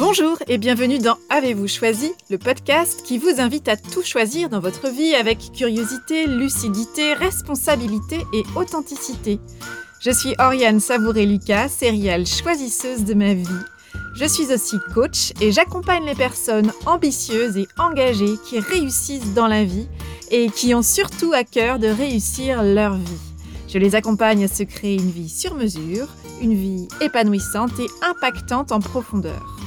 Bonjour et bienvenue dans Avez-vous choisi, le podcast qui vous invite à tout choisir dans votre vie avec curiosité, lucidité, responsabilité et authenticité. Je suis Oriane Savouré-Lucas, céréale choisisseuse de ma vie. Je suis aussi coach et j'accompagne les personnes ambitieuses et engagées qui réussissent dans la vie et qui ont surtout à cœur de réussir leur vie. Je les accompagne à se créer une vie sur mesure, une vie épanouissante et impactante en profondeur.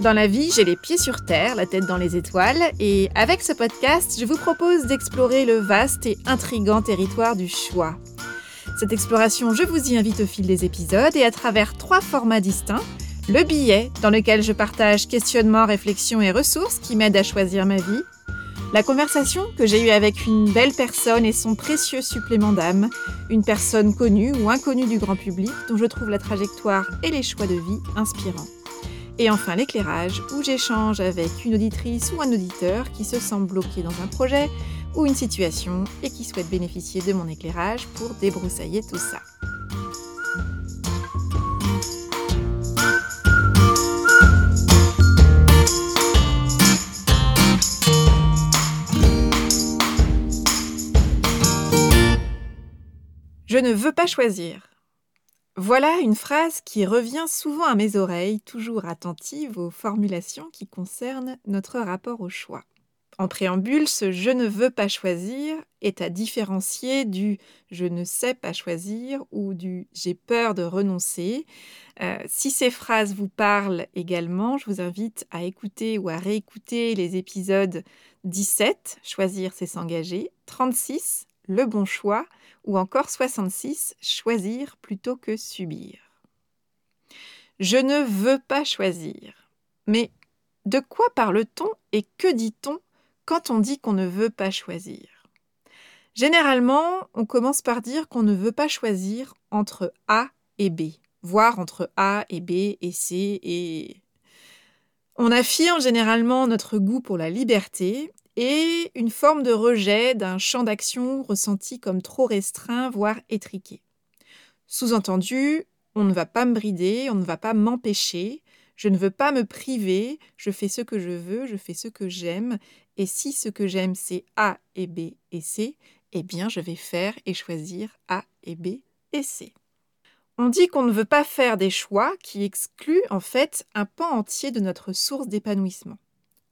Dans la vie, j'ai les pieds sur terre, la tête dans les étoiles, et avec ce podcast, je vous propose d'explorer le vaste et intrigant territoire du choix. Cette exploration, je vous y invite au fil des épisodes et à travers trois formats distincts. Le billet, dans lequel je partage questionnements, réflexions et ressources qui m'aident à choisir ma vie. La conversation que j'ai eue avec une belle personne et son précieux supplément d'âme, une personne connue ou inconnue du grand public dont je trouve la trajectoire et les choix de vie inspirants. Et enfin l'éclairage, où j'échange avec une auditrice ou un auditeur qui se sent bloqué dans un projet ou une situation et qui souhaite bénéficier de mon éclairage pour débroussailler tout ça. Je ne veux pas choisir. Voilà une phrase qui revient souvent à mes oreilles, toujours attentive aux formulations qui concernent notre rapport au choix. En préambule, ce je ne veux pas choisir est à différencier du je ne sais pas choisir ou du j'ai peur de renoncer. Euh, si ces phrases vous parlent également, je vous invite à écouter ou à réécouter les épisodes 17, Choisir c'est s'engager, 36, Le bon choix, ou encore 66, choisir plutôt que subir. Je ne veux pas choisir. Mais de quoi parle-t-on et que dit-on quand on dit qu'on ne veut pas choisir? Généralement, on commence par dire qu'on ne veut pas choisir entre A et B, voire entre A et B et C et... On affirme généralement notre goût pour la liberté et une forme de rejet d'un champ d'action ressenti comme trop restreint, voire étriqué. Sous-entendu, on ne va pas me brider, on ne va pas m'empêcher, je ne veux pas me priver, je fais ce que je veux, je fais ce que j'aime, et si ce que j'aime c'est A et B et C, eh bien je vais faire et choisir A et B et C. On dit qu'on ne veut pas faire des choix qui excluent en fait un pan entier de notre source d'épanouissement.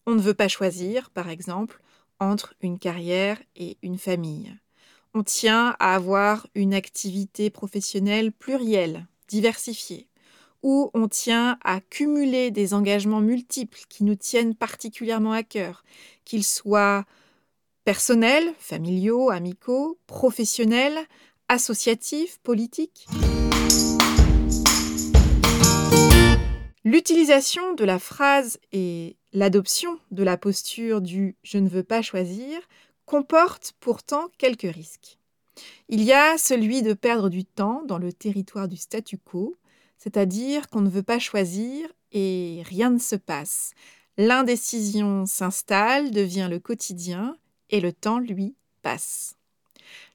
On ne veut pas choisir, par exemple, entre une carrière et une famille. On tient à avoir une activité professionnelle plurielle, diversifiée, ou on tient à cumuler des engagements multiples qui nous tiennent particulièrement à cœur, qu'ils soient personnels, familiaux, amicaux, professionnels, associatifs, politiques. L'utilisation de la phrase et l'adoption de la posture du je ne veux pas choisir comporte pourtant quelques risques. Il y a celui de perdre du temps dans le territoire du statu quo, c'est-à-dire qu'on ne veut pas choisir et rien ne se passe. L'indécision s'installe, devient le quotidien et le temps, lui, passe.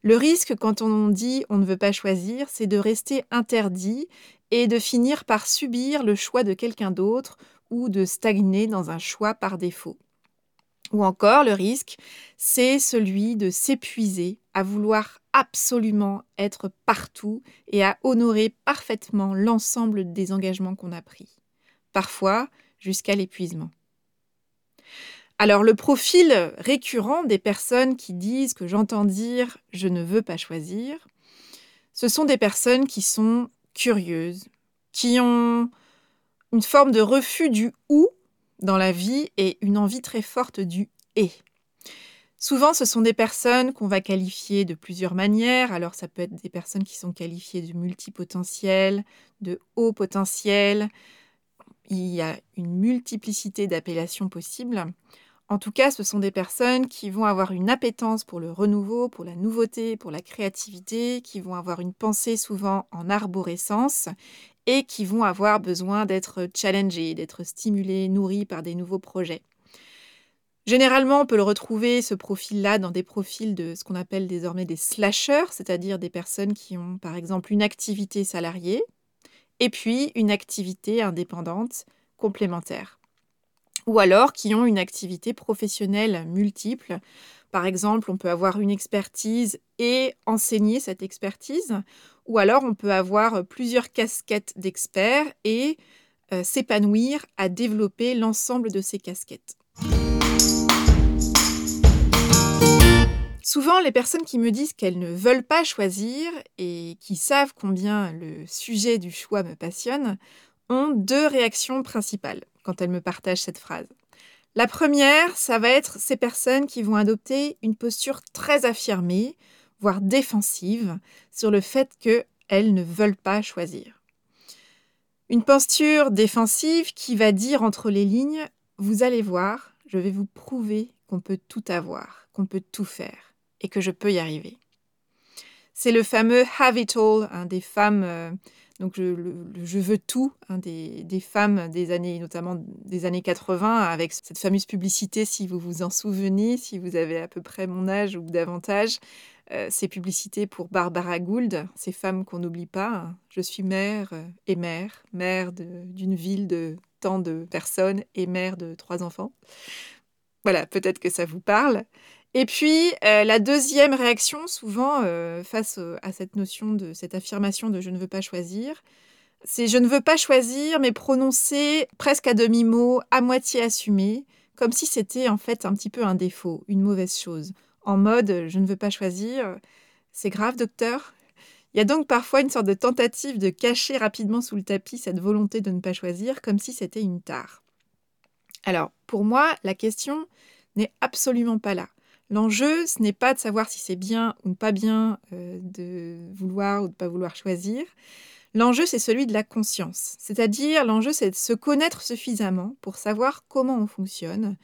Le risque quand on dit on ne veut pas choisir, c'est de rester interdit et de finir par subir le choix de quelqu'un d'autre ou de stagner dans un choix par défaut. Ou encore, le risque, c'est celui de s'épuiser à vouloir absolument être partout et à honorer parfaitement l'ensemble des engagements qu'on a pris, parfois jusqu'à l'épuisement. Alors le profil récurrent des personnes qui disent que j'entends dire je ne veux pas choisir, ce sont des personnes qui sont curieuses, qui ont une forme de refus du ou dans la vie et une envie très forte du et. Souvent, ce sont des personnes qu'on va qualifier de plusieurs manières. Alors, ça peut être des personnes qui sont qualifiées de multipotentiels, de haut potentiel. Il y a une multiplicité d'appellations possibles. En tout cas, ce sont des personnes qui vont avoir une appétence pour le renouveau, pour la nouveauté, pour la créativité, qui vont avoir une pensée souvent en arborescence et qui vont avoir besoin d'être challengées, d'être stimulées, nourries par des nouveaux projets. Généralement, on peut le retrouver, ce profil-là, dans des profils de ce qu'on appelle désormais des slashers, c'est-à-dire des personnes qui ont par exemple une activité salariée et puis une activité indépendante complémentaire. ou alors qui ont une activité professionnelle multiple. Par exemple, on peut avoir une expertise et enseigner cette expertise, ou alors on peut avoir plusieurs casquettes d'experts et euh, s'épanouir à développer l'ensemble de ces casquettes. Souvent, les personnes qui me disent qu'elles ne veulent pas choisir et qui savent combien le sujet du choix me passionne ont deux réactions principales quand elles me partagent cette phrase. La première, ça va être ces personnes qui vont adopter une posture très affirmée, voire défensive, sur le fait qu'elles ne veulent pas choisir. Une posture défensive qui va dire entre les lignes, vous allez voir, je vais vous prouver qu'on peut tout avoir, qu'on peut tout faire et que je peux y arriver. C'est le fameux have it all hein, des femmes, euh, donc je, veux tout, hein, des, des, femmes des années, notamment des années 80, avec cette fameuse publicité, si vous vous en souvenez, si vous avez à peu près mon âge ou davantage, euh, ces publicités pour Barbara Gould, ces femmes qu'on n'oublie pas. Hein. Je suis mère euh, et mère, mère d'une ville de tant de personnes et mère de trois enfants. Voilà, peut-être que ça vous parle. Et puis, euh, la deuxième réaction, souvent, euh, face à cette notion de cette affirmation de je ne veux pas choisir, c'est je ne veux pas choisir, mais prononcé presque à demi-mot, à moitié assumé, comme si c'était en fait un petit peu un défaut, une mauvaise chose. En mode je ne veux pas choisir, c'est grave, docteur Il y a donc parfois une sorte de tentative de cacher rapidement sous le tapis cette volonté de ne pas choisir, comme si c'était une tare. Alors, pour moi, la question n'est absolument pas là. L'enjeu, ce n'est pas de savoir si c'est bien ou pas bien euh, de vouloir ou de pas vouloir choisir. L'enjeu, c'est celui de la conscience. C'est-à-dire, l'enjeu, c'est de se connaître suffisamment pour savoir comment on fonctionne,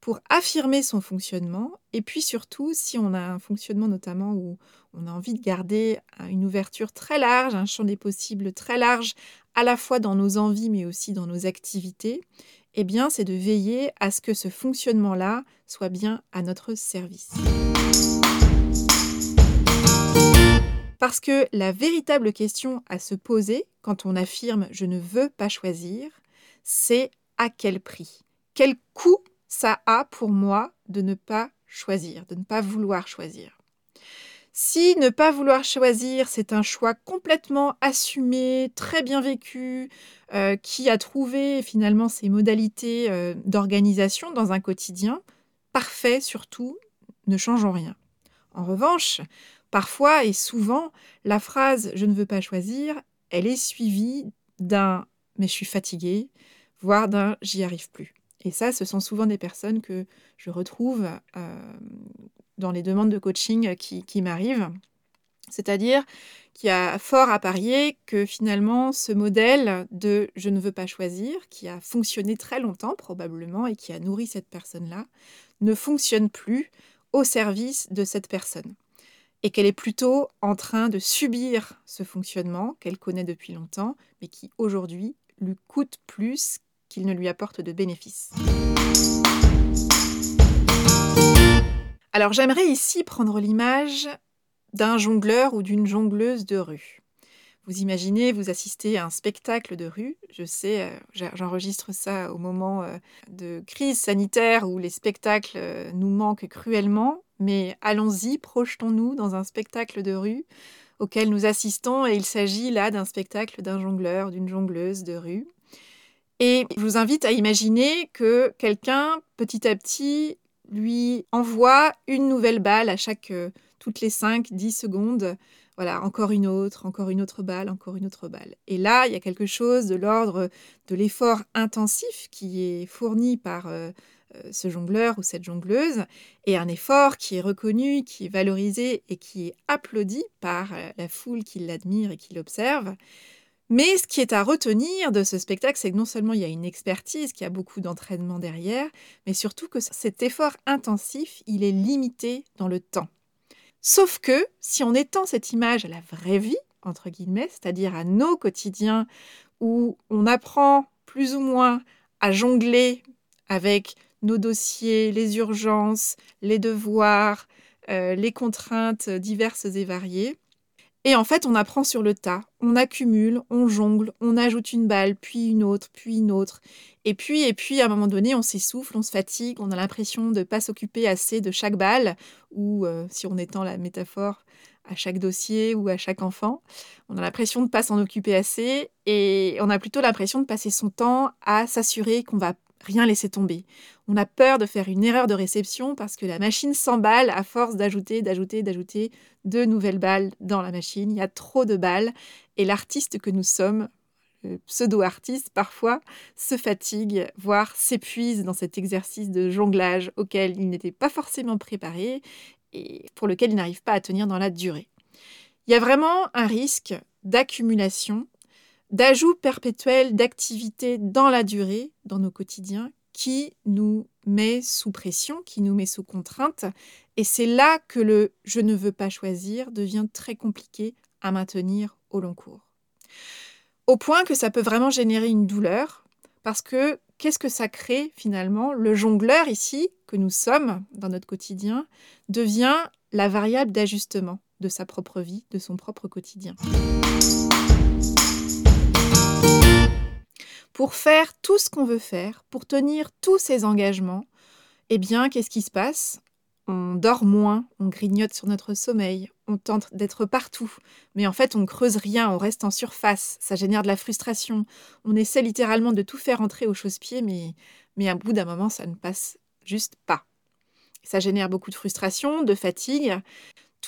pour affirmer son fonctionnement, et puis surtout, si on a un fonctionnement notamment où on a envie de garder une ouverture très large, un champ des possibles très large, à la fois dans nos envies, mais aussi dans nos activités, eh c'est de veiller à ce que ce fonctionnement-là soit bien à notre service. Parce que la véritable question à se poser quand on affirme je ne veux pas choisir, c'est à quel prix? Quel coût ça a pour moi de ne pas choisir, de ne pas vouloir choisir? Si ne pas vouloir choisir, c'est un choix complètement assumé, très bien vécu, euh, qui a trouvé finalement ses modalités euh, d'organisation dans un quotidien, parfait surtout, ne changeons rien. En revanche, parfois et souvent, la phrase je ne veux pas choisir, elle est suivie d'un mais je suis fatigué, voire d'un j'y arrive plus. Et ça, ce sont souvent des personnes que je retrouve euh, dans les demandes de coaching qui, qui m'arrivent. C'est-à-dire qu'il y a fort à parier que finalement ce modèle de je ne veux pas choisir, qui a fonctionné très longtemps probablement et qui a nourri cette personne-là, ne fonctionne plus au service de cette personne. Et qu'elle est plutôt en train de subir ce fonctionnement qu'elle connaît depuis longtemps, mais qui aujourd'hui lui coûte plus qu'il ne lui apporte de bénéfices. Alors j'aimerais ici prendre l'image d'un jongleur ou d'une jongleuse de rue. Vous imaginez, vous assistez à un spectacle de rue. Je sais, euh, j'enregistre ça au moment euh, de crise sanitaire où les spectacles euh, nous manquent cruellement. Mais allons-y, projetons-nous dans un spectacle de rue auquel nous assistons et il s'agit là d'un spectacle d'un jongleur, d'une jongleuse de rue. Et je vous invite à imaginer que quelqu'un, petit à petit, lui envoie une nouvelle balle à chaque, euh, toutes les 5-10 secondes. Voilà, encore une autre, encore une autre balle, encore une autre balle. Et là, il y a quelque chose de l'ordre de l'effort intensif qui est fourni par euh, euh, ce jongleur ou cette jongleuse, et un effort qui est reconnu, qui est valorisé et qui est applaudi par la foule qui l'admire et qui l'observe. Mais ce qui est à retenir de ce spectacle, c'est que non seulement il y a une expertise, qu'il y a beaucoup d'entraînement derrière, mais surtout que cet effort intensif, il est limité dans le temps. Sauf que si on étend cette image à la vraie vie, entre guillemets, c'est-à-dire à nos quotidiens où on apprend plus ou moins à jongler avec nos dossiers, les urgences, les devoirs, euh, les contraintes diverses et variées, Et en fait, on apprend sur le tas, on accumule, on jongle, on ajoute une balle, puis une autre, puis une autre. Et puis, et puis, à un moment donné, on s'essouffle, on se fatigue, on a l'impression de ne pas s'occuper assez de chaque balle, ou euh, si on étend la métaphore, à chaque dossier ou à chaque enfant. On a l'impression de ne pas s'en occuper assez et on a plutôt l'impression de passer son temps à s'assurer qu'on va rien laisser tomber. On a peur de faire une erreur de réception parce que la machine s'emballe à force d'ajouter, d'ajouter, d'ajouter de nouvelles balles dans la machine. Il y a trop de balles et l'artiste que nous sommes, le pseudo-artiste, parfois se fatigue, voire s'épuise dans cet exercice de jonglage auquel il n'était pas forcément préparé et pour lequel il n'arrive pas à tenir dans la durée. Il y a vraiment un risque d'accumulation, d'ajout perpétuel d'activités dans la durée, dans nos quotidiens, qui nous met sous pression, qui nous met sous contrainte. Et c'est là que le je ne veux pas choisir devient très compliqué à maintenir au long cours. Au point que ça peut vraiment générer une douleur, parce que qu'est-ce que ça crée finalement? Le jongleur ici, que nous sommes dans notre quotidien, devient la variable d'ajustement de sa propre vie, de son propre quotidien. Pour faire tout ce qu'on veut faire, pour tenir tous ces engagements, eh bien, qu'est-ce qui se passe? On dort moins, on grignote sur notre sommeil, on tente d'être partout, mais en fait, on ne creuse rien, on reste en surface, ça génère de la frustration. On essaie littéralement de tout faire entrer au chausse-pied, mais, mais à bout d'un moment, ça ne passe juste pas. Ça génère beaucoup de frustration, de fatigue.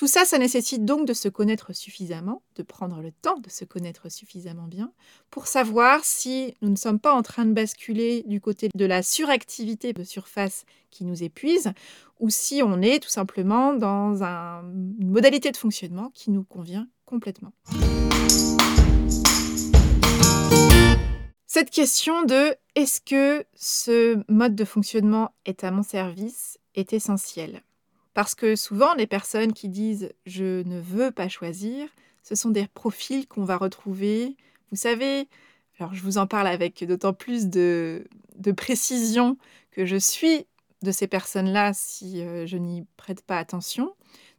Tout ça, ça nécessite donc de se connaître suffisamment, de prendre le temps de se connaître suffisamment bien, pour savoir si nous ne sommes pas en train de basculer du côté de la suractivité de surface qui nous épuise, ou si on est tout simplement dans une modalité de fonctionnement qui nous convient complètement. Cette question de est-ce que ce mode de fonctionnement est à mon service est essentielle. Parce que souvent, les personnes qui disent je ne veux pas choisir, ce sont des profils qu'on va retrouver. Vous savez, alors je vous en parle avec d'autant plus de, précision que je suis de ces personnes-là si euh, je n'y prête pas attention,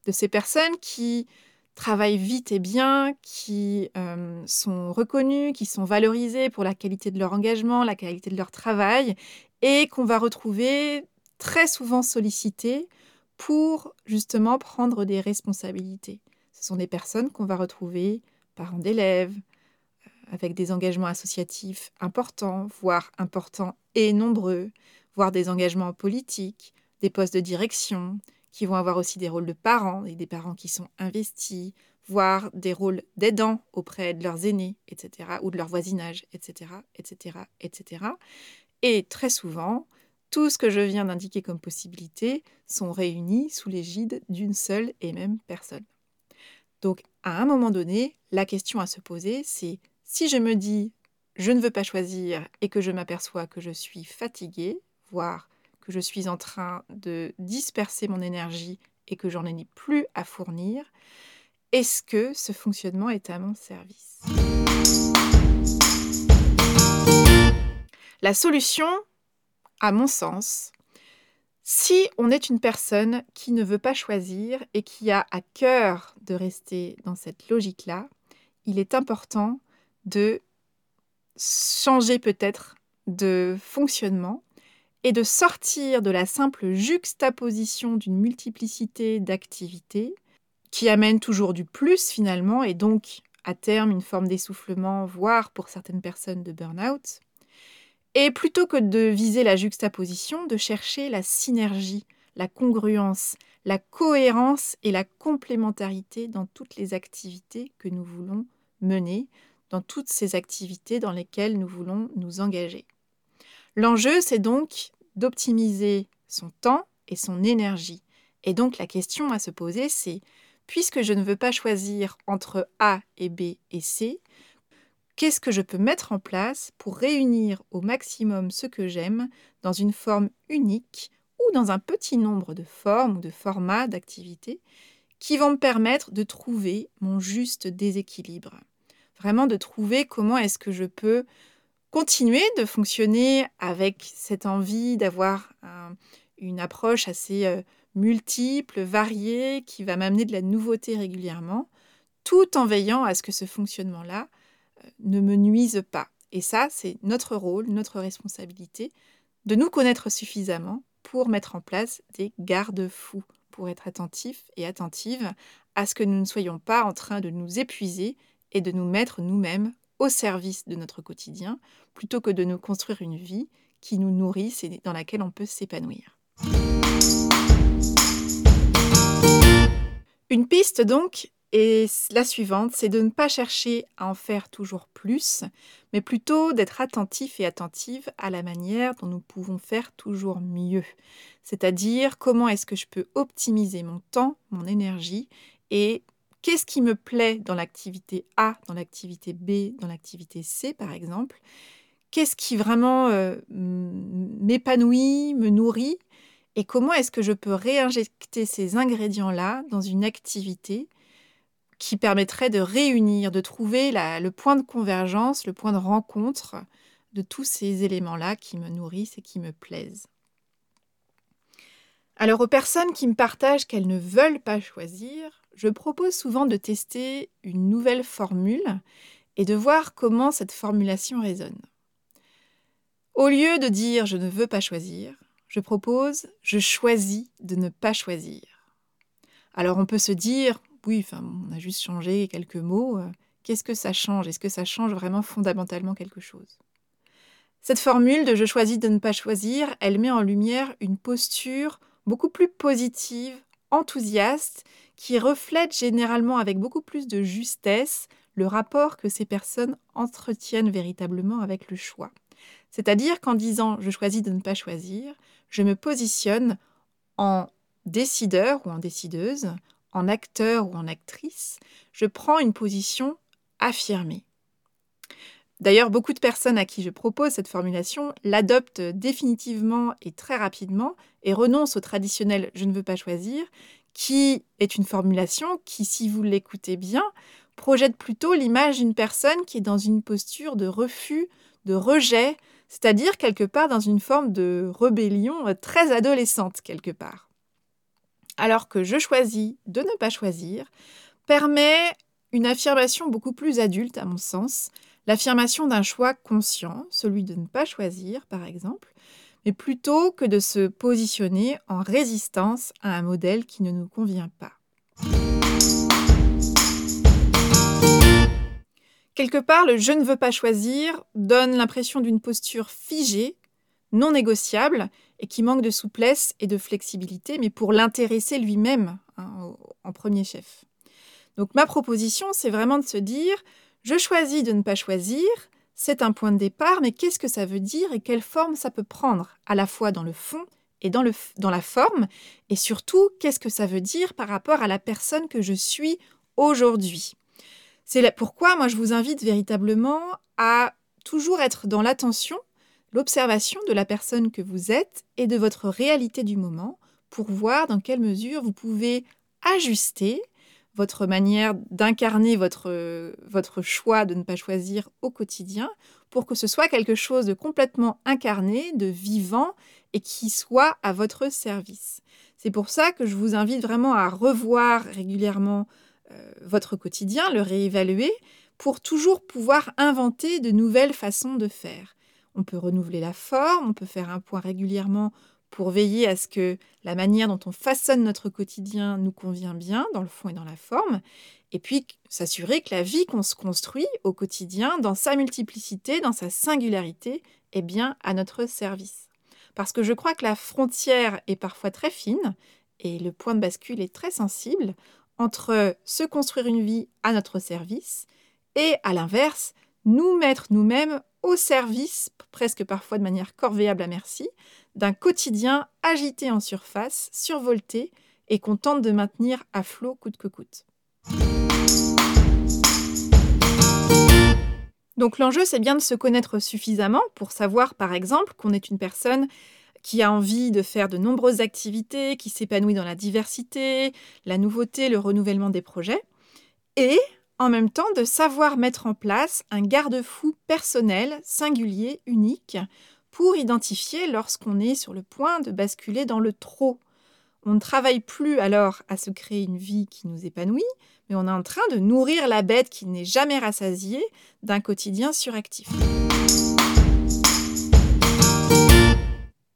de ces personnes qui travaillent vite et bien, qui euh, sont reconnues, qui sont valorisées pour la qualité de leur engagement, la qualité de leur travail, et qu'on va retrouver très souvent sollicitées pour justement prendre des responsabilités. Ce sont des personnes qu'on va retrouver parents d'élèves, euh, avec des engagements associatifs importants, voire importants et nombreux, voire des engagements politiques, des postes de direction, qui vont avoir aussi des rôles de parents et des parents qui sont investis, voire des rôles d'aidants auprès de leurs aînés, etc., ou de leur voisinage, etc., etc., etc. Et très souvent, tout ce que je viens d'indiquer comme possibilité sont réunis sous l'égide d'une seule et même personne. Donc, à un moment donné, la question à se poser, c'est si je me dis je ne veux pas choisir et que je m'aperçois que je suis fatiguée, voire que je suis en train de disperser mon énergie et que j'en ai plus à fournir, est-ce que ce fonctionnement est à mon service? La solution, à mon sens, si on est une personne qui ne veut pas choisir et qui a à cœur de rester dans cette logique-là, il est important de changer peut-être de fonctionnement et de sortir de la simple juxtaposition d'une multiplicité d'activités qui amène toujours du plus finalement et donc à terme une forme d'essoufflement, voire pour certaines personnes de burn-out, et plutôt que de viser la juxtaposition, de chercher la synergie, la congruence, la cohérence et la complémentarité dans toutes les activités que nous voulons mener, dans toutes ces activités dans lesquelles nous voulons nous engager. L'enjeu, c'est donc d'optimiser son temps et son énergie. Et donc la question à se poser, c'est, puisque je ne veux pas choisir entre A et B et C, Qu'est-ce que je peux mettre en place pour réunir au maximum ce que j'aime dans une forme unique ou dans un petit nombre de formes ou de formats d'activités qui vont me permettre de trouver mon juste déséquilibre. Vraiment de trouver comment est-ce que je peux continuer de fonctionner avec cette envie d'avoir une approche assez euh, multiple, variée, qui va m'amener de la nouveauté régulièrement, tout en veillant à ce que ce fonctionnement-là ne me nuise pas. Et ça, c'est notre rôle, notre responsabilité, de nous connaître suffisamment pour mettre en place des garde-fous, pour être attentifs et attentives à ce que nous ne soyons pas en train de nous épuiser et de nous mettre nous-mêmes au service de notre quotidien, plutôt que de nous construire une vie qui nous nourrisse et dans laquelle on peut s'épanouir. Une piste donc est la suivante, c'est de ne pas chercher à en faire toujours plus, mais plutôt d'être attentif et attentive à la manière dont nous pouvons faire toujours mieux. C'est-à-dire comment est-ce que je peux optimiser mon temps, mon énergie et qu'est-ce qui me plaît dans l'activité A, dans l'activité B, dans l'activité C par exemple? Qu'est-ce qui vraiment euh, m'épanouit, me nourrit? Et comment est-ce que je peux réinjecter ces ingrédients-là dans une activité qui permettrait de réunir, de trouver le point de convergence, le point de rencontre de tous ces éléments-là qui me nourrissent et qui me plaisent. Alors aux personnes qui me partagent qu'elles ne veulent pas choisir, je propose souvent de tester une nouvelle formule et de voir comment cette formulation résonne. Au lieu de dire je ne veux pas choisir, je propose je choisis de ne pas choisir. Alors on peut se dire oui, on a juste changé quelques mots. Euh, qu'est-ce que ça change? Est-ce que ça change vraiment fondamentalement quelque chose? Cette formule de je choisis de ne pas choisir, elle met en lumière une posture beaucoup plus positive, enthousiaste, qui reflète généralement avec beaucoup plus de justesse le rapport que ces personnes entretiennent véritablement avec le choix. C'est-à-dire qu'en disant je choisis de ne pas choisir, je me positionne en décideur ou en décideuse, en acteur ou en actrice, je prends une position affirmée. D'ailleurs, beaucoup de personnes à qui je propose cette formulation l'adoptent définitivement et très rapidement et renoncent au traditionnel je ne veux pas choisir, qui est une formulation qui, si vous l'écoutez bien, projette plutôt l'image d'une personne qui est dans une posture de refus, de rejet, c'est-à-dire quelque part dans une forme de rébellion très adolescente quelque part. Alors que je choisis de ne pas choisir permet une affirmation beaucoup plus adulte à mon sens, l'affirmation d'un choix conscient, celui de ne pas choisir par exemple, mais plutôt que de se positionner en résistance à un modèle qui ne nous convient pas. Quelque part, le je ne veux pas choisir donne l'impression d'une posture figée, non négociable, et qui manque de souplesse et de flexibilité, mais pour l'intéresser lui-même hein, en premier chef. Donc ma proposition, c'est vraiment de se dire, je choisis de ne pas choisir, c'est un point de départ, mais qu'est-ce que ça veut dire et quelle forme ça peut prendre, à la fois dans le fond et dans, le, dans la forme, et surtout, qu'est-ce que ça veut dire par rapport à la personne que je suis aujourd'hui? C'est pourquoi moi je vous invite véritablement à toujours être dans l'attention, l'observation de la personne que vous êtes et de votre réalité du moment pour voir dans quelle mesure vous pouvez ajuster votre manière d'incarner votre, votre choix de ne pas choisir au quotidien pour que ce soit quelque chose de complètement incarné, de vivant et qui soit à votre service. C'est pour ça que je vous invite vraiment à revoir régulièrement euh, votre quotidien, le réévaluer, pour toujours pouvoir inventer de nouvelles façons de faire. On peut renouveler la forme, on peut faire un point régulièrement pour veiller à ce que la manière dont on façonne notre quotidien nous convient bien dans le fond et dans la forme, et puis s'assurer que la vie qu'on se construit au quotidien, dans sa multiplicité, dans sa singularité, est bien à notre service. Parce que je crois que la frontière est parfois très fine, et le point de bascule est très sensible entre se construire une vie à notre service et, à l'inverse, nous mettre nous-mêmes au service, presque parfois de manière corvéable à merci, d'un quotidien agité en surface, survolté et qu'on tente de maintenir à flot coûte que coûte. Donc l'enjeu, c'est bien de se connaître suffisamment pour savoir, par exemple, qu'on est une personne qui a envie de faire de nombreuses activités, qui s'épanouit dans la diversité, la nouveauté, le renouvellement des projets, et en même temps de savoir mettre en place un garde-fou personnel, singulier, unique, pour identifier lorsqu'on est sur le point de basculer dans le trop. On ne travaille plus alors à se créer une vie qui nous épanouit, mais on est en train de nourrir la bête qui n'est jamais rassasiée d'un quotidien suractif.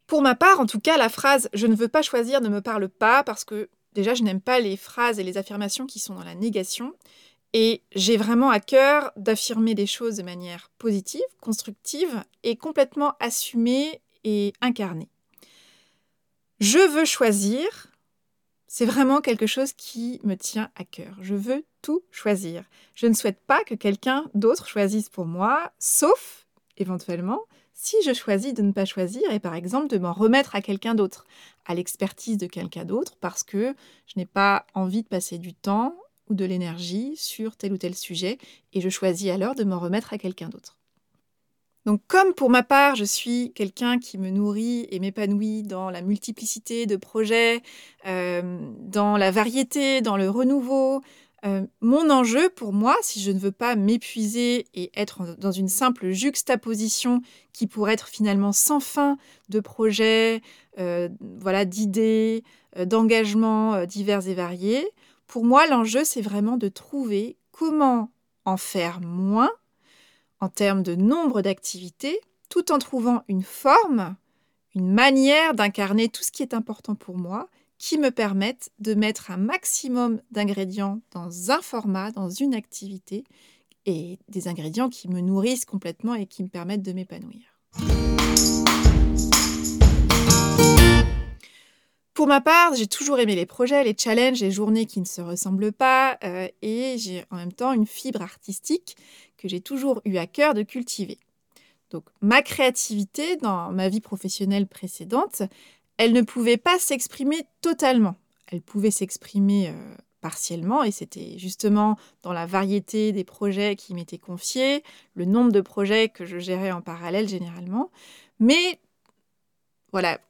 Pour ma part, en tout cas, la phrase Je ne veux pas choisir ne me parle pas parce que déjà, je n'aime pas les phrases et les affirmations qui sont dans la négation. Et j'ai vraiment à cœur d'affirmer des choses de manière positive, constructive et complètement assumée et incarnée. Je veux choisir, c'est vraiment quelque chose qui me tient à cœur. Je veux tout choisir. Je ne souhaite pas que quelqu'un d'autre choisisse pour moi, sauf éventuellement si je choisis de ne pas choisir et par exemple de m'en remettre à quelqu'un d'autre, à l'expertise de quelqu'un d'autre, parce que je n'ai pas envie de passer du temps ou de l'énergie sur tel ou tel sujet et je choisis alors de m'en remettre à quelqu'un d'autre. Donc comme pour ma part, je suis quelqu'un qui me nourrit et m'épanouit dans la multiplicité de projets, euh, dans la variété, dans le renouveau, euh, mon enjeu pour moi, si je ne veux pas m'épuiser et être dans une simple juxtaposition qui pourrait être finalement sans fin de projets, euh, voilà, d'idées, d'engagements divers et variés, pour moi l'enjeu c'est vraiment de trouver comment en faire moins en termes de nombre d'activités, tout en trouvant une forme, une manière d'incarner tout ce qui est important pour moi, qui me permettent de mettre un maximum d'ingrédients dans un format, dans une activité, et des ingrédients qui me nourrissent complètement et qui me permettent de m'épanouir. Pour ma part, j'ai toujours aimé les projets, les challenges, les journées qui ne se ressemblent pas, euh, et j'ai en même temps une fibre artistique que j'ai toujours eu à cœur de cultiver. Donc ma créativité dans ma vie professionnelle précédente, elle ne pouvait pas s'exprimer totalement. Elle pouvait s'exprimer euh, partiellement et c'était justement dans la variété des projets qui m'étaient confiés, le nombre de projets que je gérais en parallèle généralement. Mais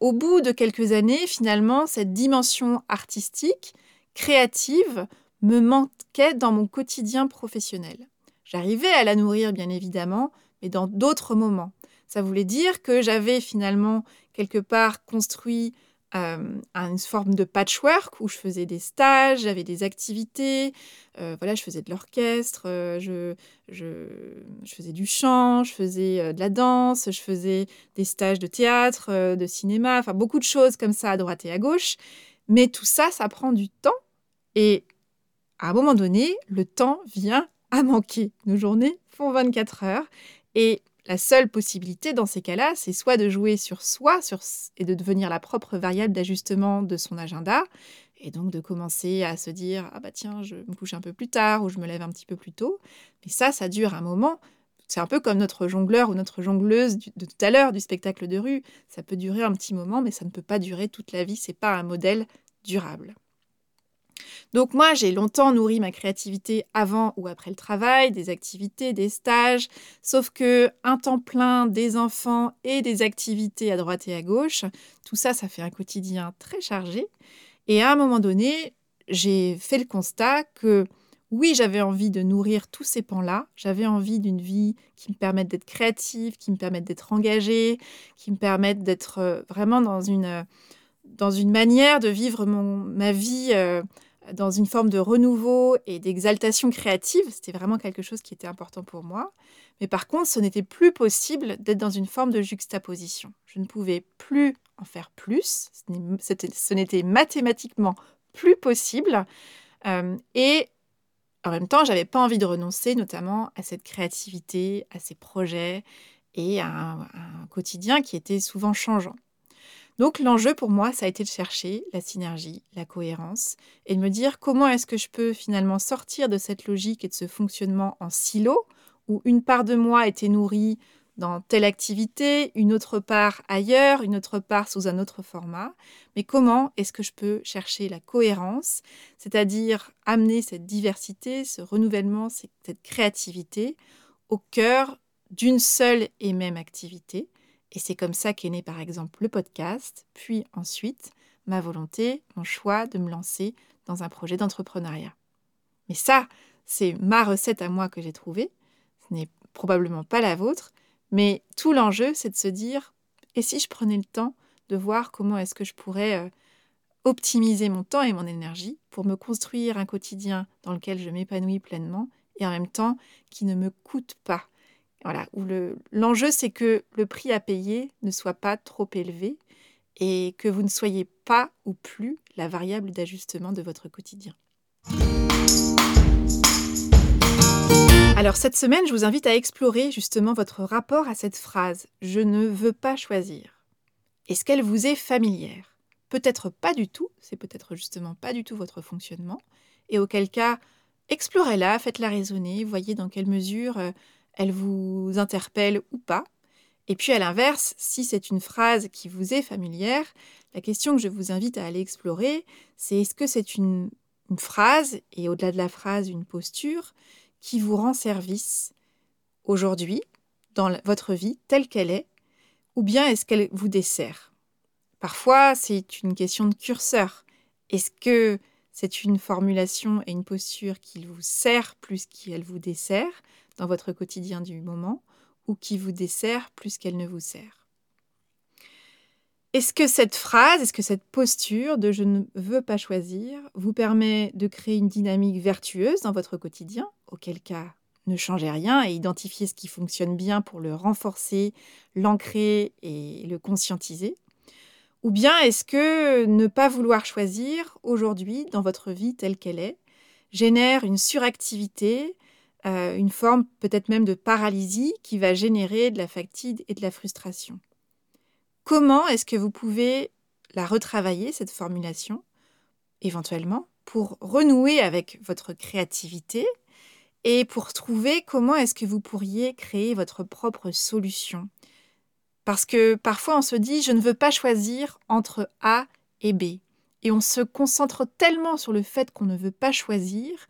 au bout de quelques années, finalement, cette dimension artistique, créative, me manquait dans mon quotidien professionnel. J'arrivais à la nourrir, bien évidemment, mais dans d'autres moments. Ça voulait dire que j'avais finalement quelque part construit euh, une forme de patchwork où je faisais des stages, j'avais des activités, euh, voilà, je faisais de l'orchestre, euh, je, je, faisais du chant, je faisais de la danse, je faisais des stages de théâtre, de cinéma, enfin beaucoup de choses comme ça à droite et à gauche. Mais tout ça, ça prend du temps et à un moment donné, le temps vient à manquer. Nos journées font 24 heures et la seule possibilité dans ces cas-là, c'est soit de jouer sur soi sur, et de devenir la propre variable d'ajustement de son agenda, et donc de commencer à se dire ah bah tiens je me couche un peu plus tard ou je me lève un petit peu plus tôt. Mais ça, ça dure un moment. C'est un peu comme notre jongleur ou notre jongleuse de tout à l'heure du spectacle de rue. Ça peut durer un petit moment, mais ça ne peut pas durer toute la vie. C'est pas un modèle durable. Donc moi, j'ai longtemps nourri ma créativité avant ou après le travail, des activités, des stages, sauf que un temps plein, des enfants et des activités à droite et à gauche, tout ça, ça fait un quotidien très chargé. Et à un moment donné, j'ai fait le constat que oui, j'avais envie de nourrir tous ces pans-là. J'avais envie d'une vie qui me permette d'être créative, qui me permette d'être engagée, qui me permette d'être euh, vraiment dans une, euh, dans une manière de vivre ma vie euh, dans une forme de renouveau et d'exaltation créative. C'était vraiment quelque chose qui était important pour moi. Mais par contre, ce n'était plus possible d'être dans une forme de juxtaposition. Je ne pouvais plus en faire plus. Ce n'était mathématiquement plus possible. Euh, et en même temps, j'avais pas envie de renoncer, notamment à cette créativité, à ces projets et à un quotidien qui était souvent changeant. Donc l'enjeu pour moi, ça a été de chercher la synergie, la cohérence, et de me dire comment est-ce que je peux finalement sortir de cette logique et de ce fonctionnement en silo, où une part de moi était nourrie dans telle activité, une autre part ailleurs, une autre part sous un autre format. Mais comment est-ce que je peux chercher la cohérence, c'est-à-dire amener cette diversité, ce renouvellement, cette créativité au cœur d'une seule et même activité? Et c'est comme ça qu'est né par exemple le podcast, puis ensuite ma volonté, mon choix de me lancer dans un projet d'entrepreneuriat. Mais ça, c'est ma recette à moi que j'ai trouvée. Ce n'est probablement pas la vôtre, mais tout l'enjeu, c'est de se dire, et si je prenais le temps de voir comment est-ce que je pourrais euh, optimiser mon temps et mon énergie pour me construire un quotidien dans lequel je m'épanouis pleinement et en même temps qui ne me coûte pas. L'enjeu c'est que le prix à payer ne soit pas trop élevé et que vous ne soyez pas ou plus la variable d'ajustement de votre quotidien. Alors cette semaine, je vous invite à explorer justement votre rapport à cette phrase ⁇ Je ne veux pas choisir ⁇ Est-ce qu'elle vous est familière? Peut-être pas du tout, c'est peut-être justement pas du tout votre fonctionnement, et auquel cas, explorez-la, faites-la raisonner, voyez dans quelle mesure euh, elle vous interpelle ou pas. Et puis à l'inverse, si c'est une phrase qui vous est familière, la question que je vous invite à aller explorer, c'est est-ce que c'est une, phrase, et au-delà de la phrase, une posture, qui vous rend service aujourd'hui, dans votre vie telle qu'elle est, ou bien est-ce qu'elle vous dessert? Parfois, c'est une question de curseur. Est-ce que c'est une formulation et une posture qui vous sert plus qu'elle vous dessert? Dans votre quotidien du moment, ou qui vous dessert plus qu'elle ne vous sert est-ce que cette phrase, est-ce que cette posture de je ne veux pas choisir vous permet de créer une dynamique vertueuse dans votre quotidien Auquel cas, ne changez rien et identifiez ce qui fonctionne bien pour le renforcer, l'ancrer et le conscientiser? Ou bien est-ce que ne pas vouloir choisir aujourd'hui dans votre vie telle qu'elle est génère une suractivité, euh, une forme peut-être même de paralysie qui va générer de la fatigue et de la frustration Comment est-ce que vous pouvez la retravailler, cette formulation, éventuellement, pour renouer avec votre créativité et pour trouver comment est-ce que vous pourriez créer votre propre solution? Parce que parfois on se dit je ne veux pas choisir entre A et B. Et on se concentre tellement sur le fait qu'on ne veut pas choisir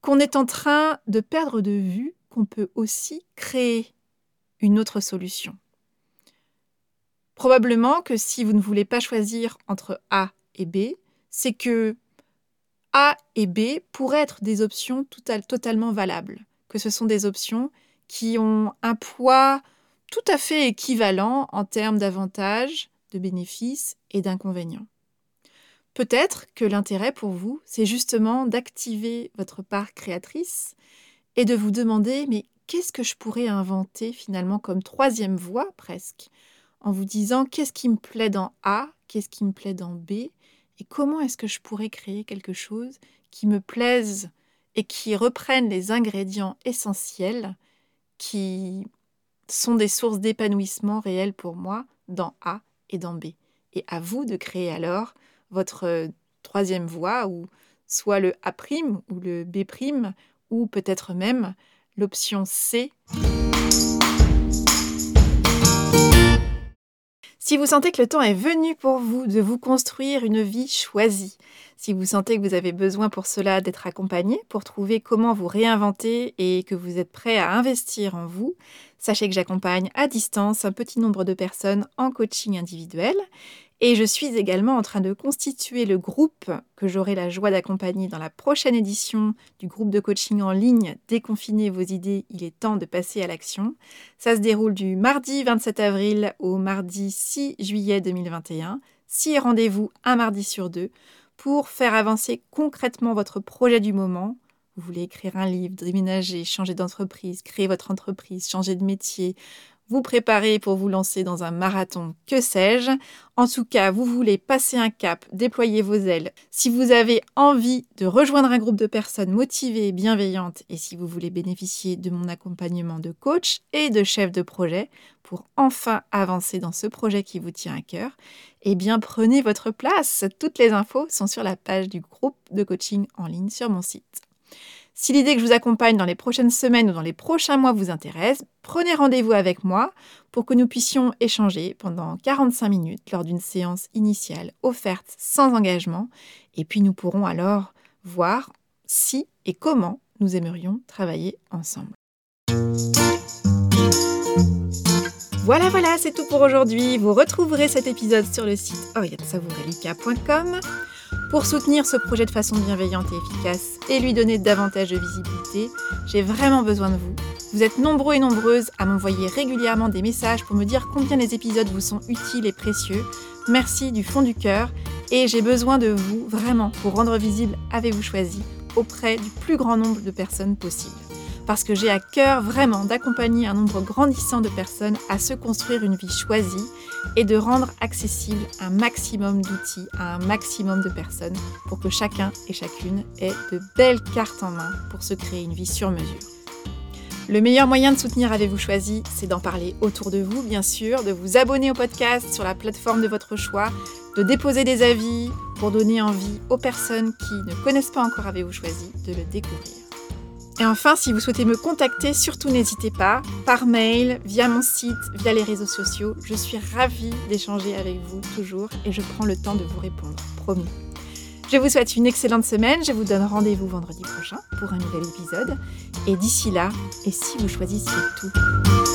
qu'on est en train de perdre de vue qu'on peut aussi créer une autre solution. Probablement que si vous ne voulez pas choisir entre A et B, c'est que A et B pourraient être des options totalement valables, que ce sont des options qui ont un poids tout à fait équivalent en termes d'avantages, de bénéfices et d'inconvénients. Peut-être que l'intérêt pour vous, c'est justement d'activer votre part créatrice et de vous demander mais qu'est-ce que je pourrais inventer finalement comme troisième voie presque en vous disant qu'est-ce qui me plaît dans A, qu'est-ce qui me plaît dans B, et comment est-ce que je pourrais créer quelque chose qui me plaise et qui reprenne les ingrédients essentiels qui sont des sources d'épanouissement réel pour moi dans A et dans B. Et à vous de créer alors votre troisième voie, ou soit le A' ou le B', ou peut-être même l'option C. Si vous sentez que le temps est venu pour vous de vous construire une vie choisie, si vous sentez que vous avez besoin pour cela d'être accompagné, pour trouver comment vous réinventer et que vous êtes prêt à investir en vous, sachez que j'accompagne à distance un petit nombre de personnes en coaching individuel et je suis également en train de constituer le groupe que j'aurai la joie d'accompagner dans la prochaine édition du groupe de coaching en ligne Déconfinez vos idées, il est temps de passer à l'action. Ça se déroule du mardi 27 avril au mardi 6 juillet 2021. Six rendez-vous un mardi sur deux pour faire avancer concrètement votre projet du moment. Vous voulez écrire un livre, déménager, changer d'entreprise, créer votre entreprise, changer de métier, vous préparez pour vous lancer dans un marathon, que sais-je. En tout cas, vous voulez passer un cap, déployer vos ailes. Si vous avez envie de rejoindre un groupe de personnes motivées et bienveillantes et si vous voulez bénéficier de mon accompagnement de coach et de chef de projet pour enfin avancer dans ce projet qui vous tient à cœur, eh bien prenez votre place. Toutes les infos sont sur la page du groupe de coaching en ligne sur mon site. Si l'idée que je vous accompagne dans les prochaines semaines ou dans les prochains mois vous intéresse, prenez rendez-vous avec moi pour que nous puissions échanger pendant 45 minutes lors d'une séance initiale offerte sans engagement. Et puis nous pourrons alors voir si et comment nous aimerions travailler ensemble. Voilà, voilà, c'est tout pour aujourd'hui. Vous retrouverez cet épisode sur le site oriansavourelika.com. Pour soutenir ce projet de façon bienveillante et efficace et lui donner davantage de visibilité, j'ai vraiment besoin de vous. Vous êtes nombreux et nombreuses à m'envoyer régulièrement des messages pour me dire combien les épisodes vous sont utiles et précieux. Merci du fond du cœur et j'ai besoin de vous vraiment pour rendre visible Avez-vous choisi auprès du plus grand nombre de personnes possible. Parce que j'ai à cœur vraiment d'accompagner un nombre grandissant de personnes à se construire une vie choisie et de rendre accessible un maximum d'outils à un maximum de personnes pour que chacun et chacune ait de belles cartes en main pour se créer une vie sur mesure. Le meilleur moyen de soutenir Avez-vous choisi, c'est d'en parler autour de vous, bien sûr, de vous abonner au podcast sur la plateforme de votre choix, de déposer des avis pour donner envie aux personnes qui ne connaissent pas encore Avez-vous choisi de le découvrir. Et enfin, si vous souhaitez me contacter, surtout n'hésitez pas, par mail, via mon site, via les réseaux sociaux. Je suis ravie d'échanger avec vous toujours et je prends le temps de vous répondre, promis. Je vous souhaite une excellente semaine. Je vous donne rendez-vous vendredi prochain pour un nouvel épisode. Et d'ici là, et si vous choisissiez tout?